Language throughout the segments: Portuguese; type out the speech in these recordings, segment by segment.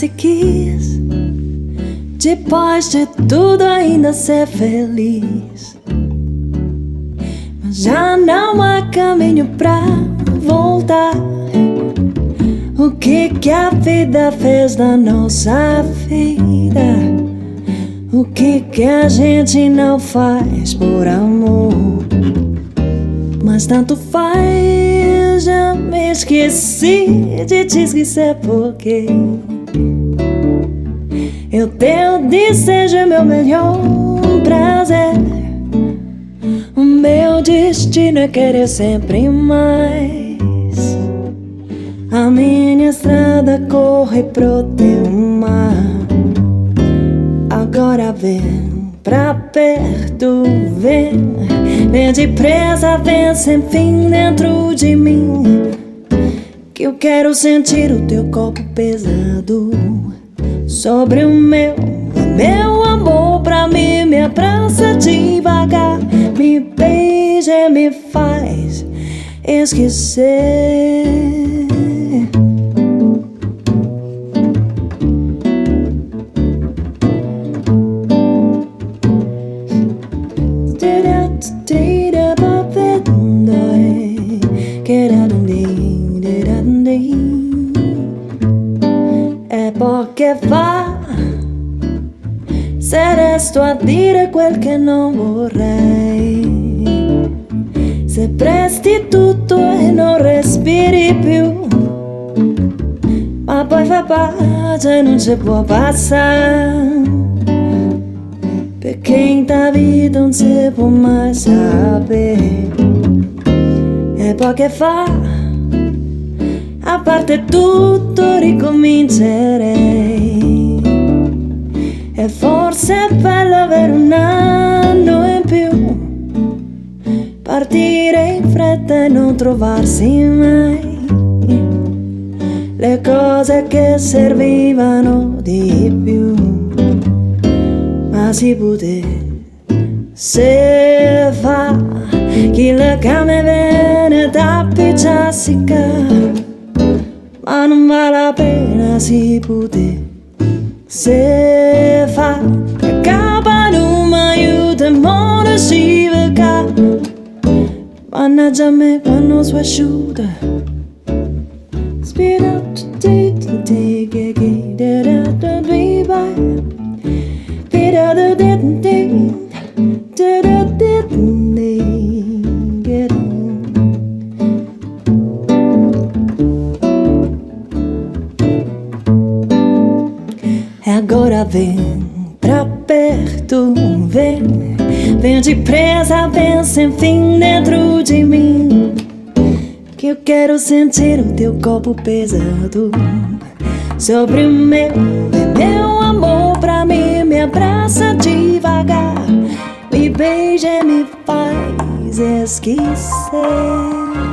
se quis. Depois de tudo, ainda ser feliz. Mas já não há caminho pra voltar. O que que a vida fez da nossa vida? O que que a gente não faz por amor? Mas tanto faz, já me esqueci de te esquecer porque desejo meu melhor prazer. O meu destino é querer sempre mais. A minha estrada corre pro teu mar. Agora vem pra perto, vem. Vem depressa, vem sem fim dentro de mim. Que eu quero sentir o teu corpo pesado sobre o meu, meu amor pra mim me abraça devagar, me beija, me faz esquecer. Dire quel che non vorrei. Se presti tutto e non respiri più, ma poi fa pace, non ci può passare. Perché in ta vita non si può mai sapere. E poi che fa? A parte tutto ricomincerei. E forse è bello avere un anno in più, partire in fretta e non trovarsi mai. Le cose che servivano di più. Ma si poteva se fa. Chi le came viene da picciassica, ma non vale la pena si poteva se shiv ka Bana jame bano swa shuda Speed up to date and take a gate Da don't be by Peter the dead and day sentir o teu corpo pesado sobre o meu, meu amor pra mim. Me abraça devagar, me beija e me faz esquecer.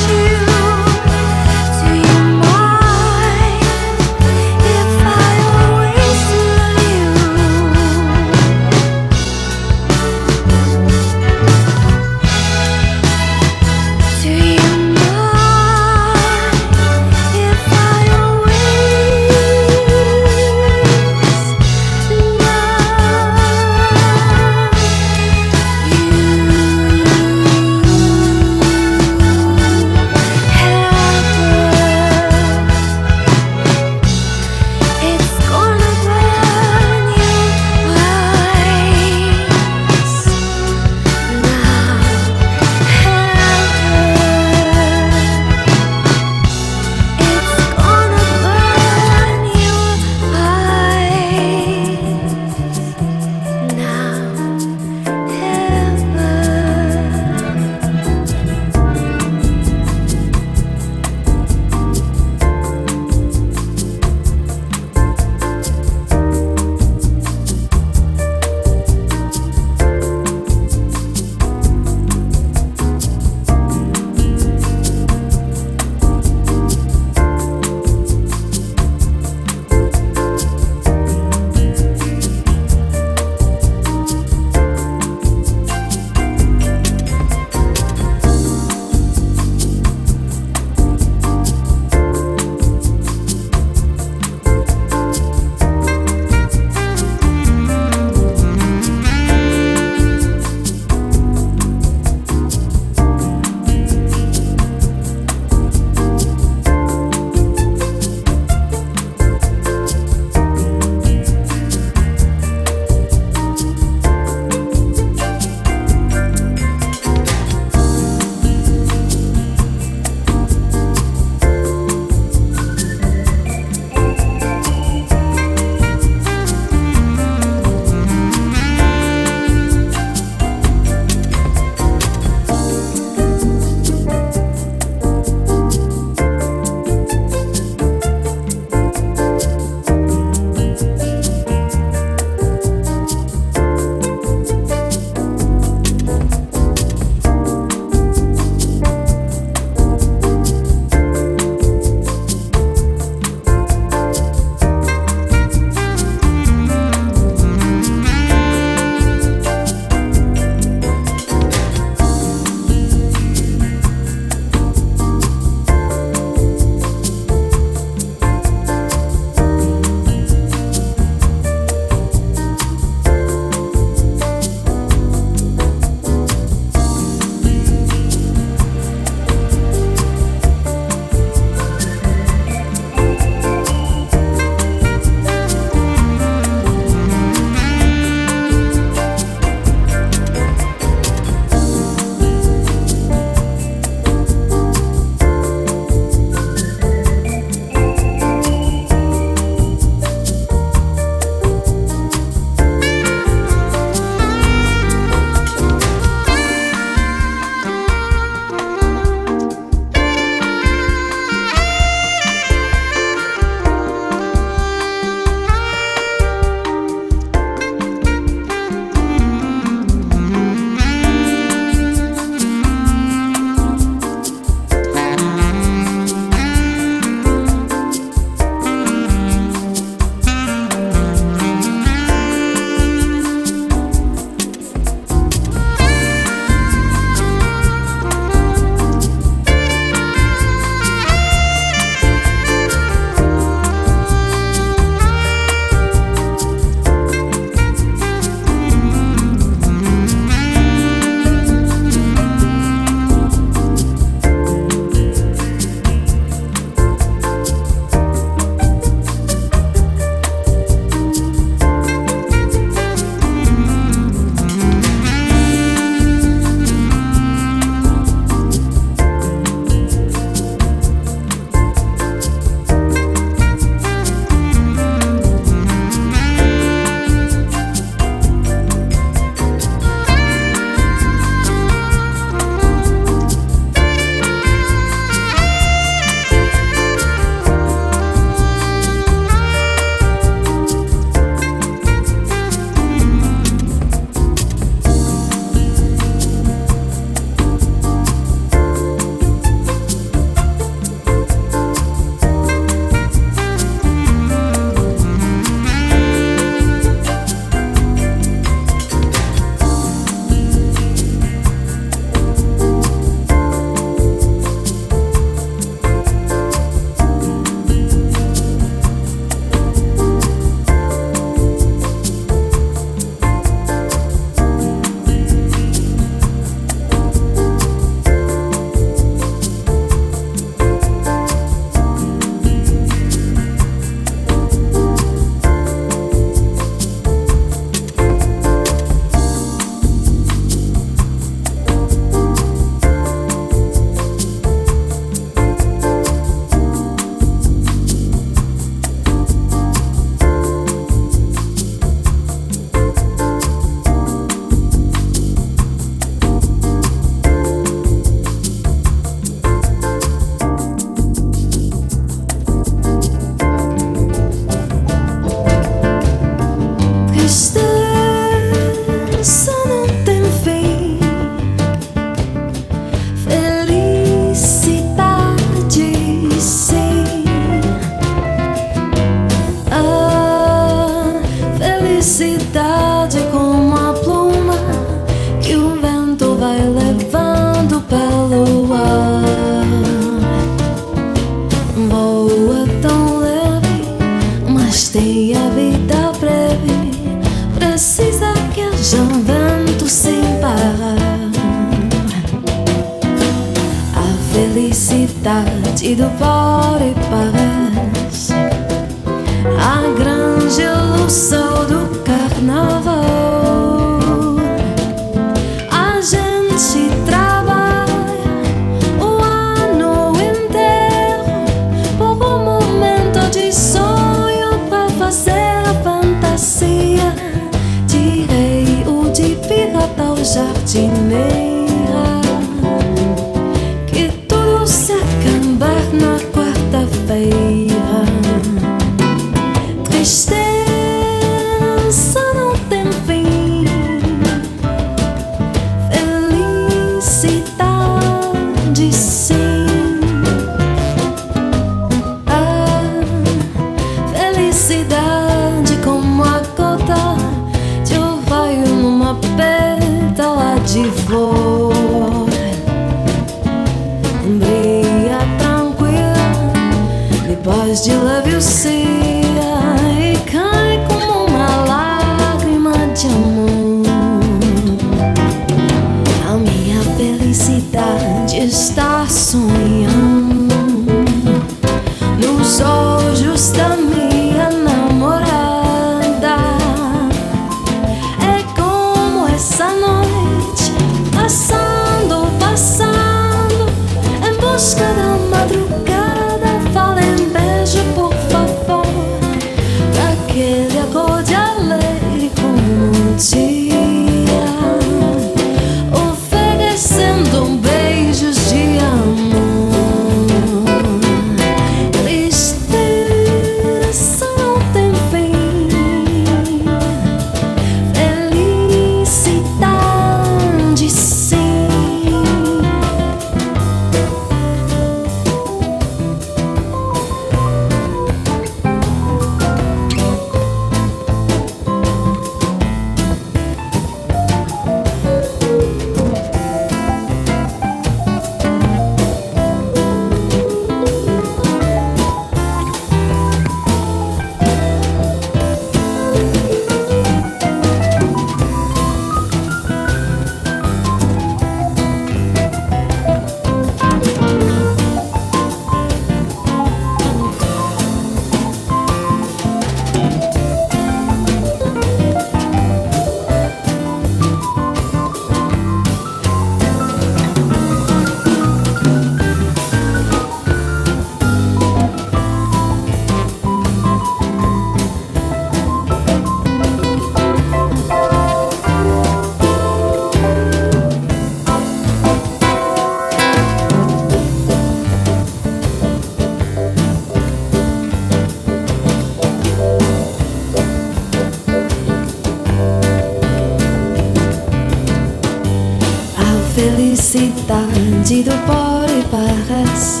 felicidade do pobre Barras.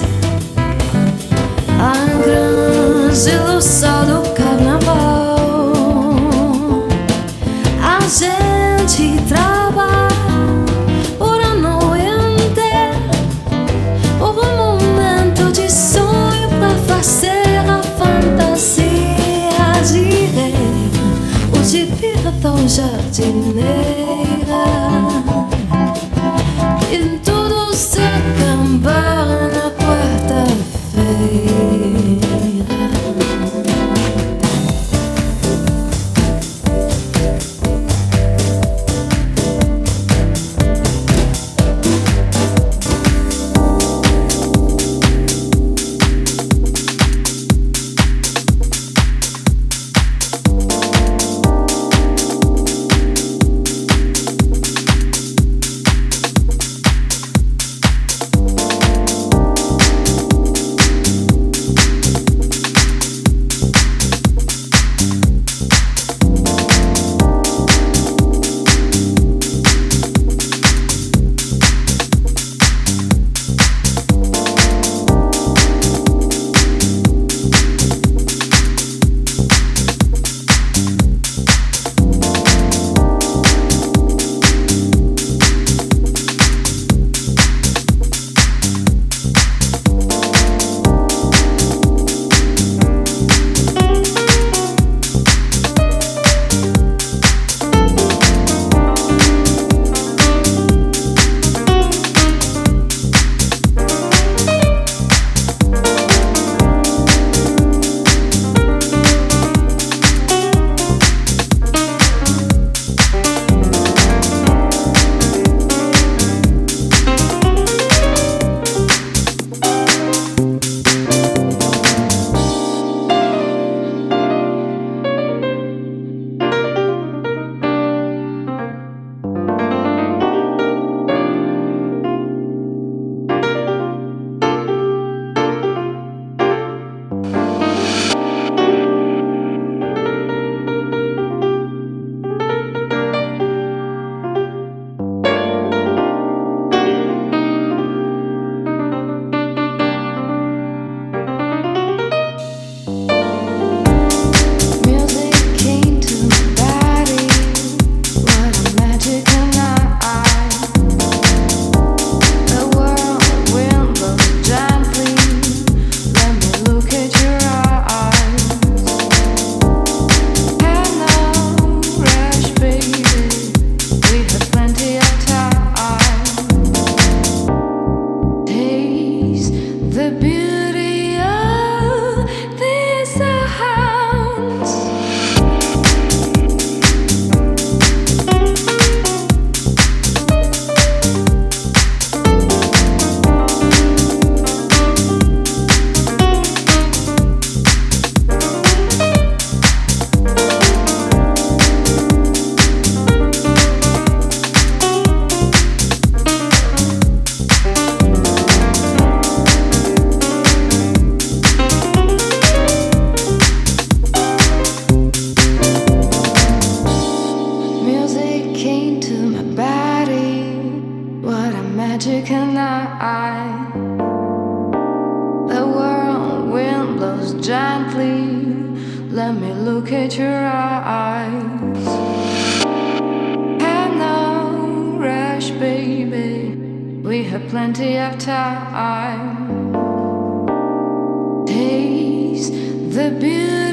A grande ilusão do carnaval. A gente trabalha por a noite, o um momento de sonho pra fazer a fantasia agir. O de pirata ou jardineira. magic in our. The whirlwind blows gently. Let me look at your eyes. Have no rush, baby. We have plenty of time. Taste the beauty.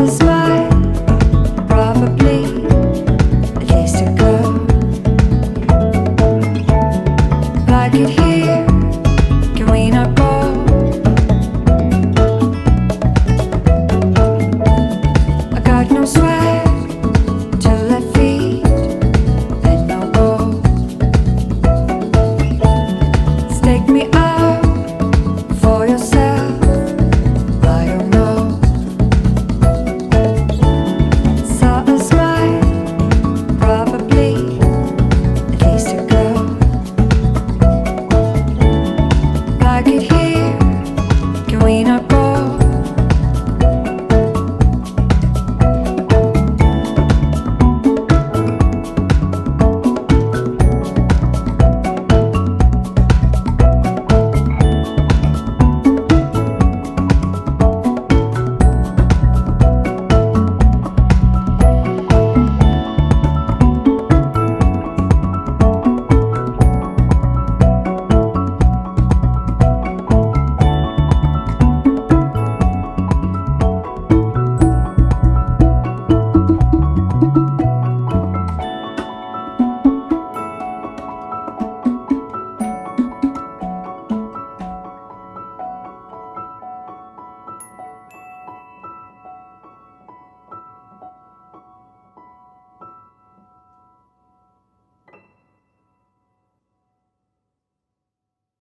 a smile.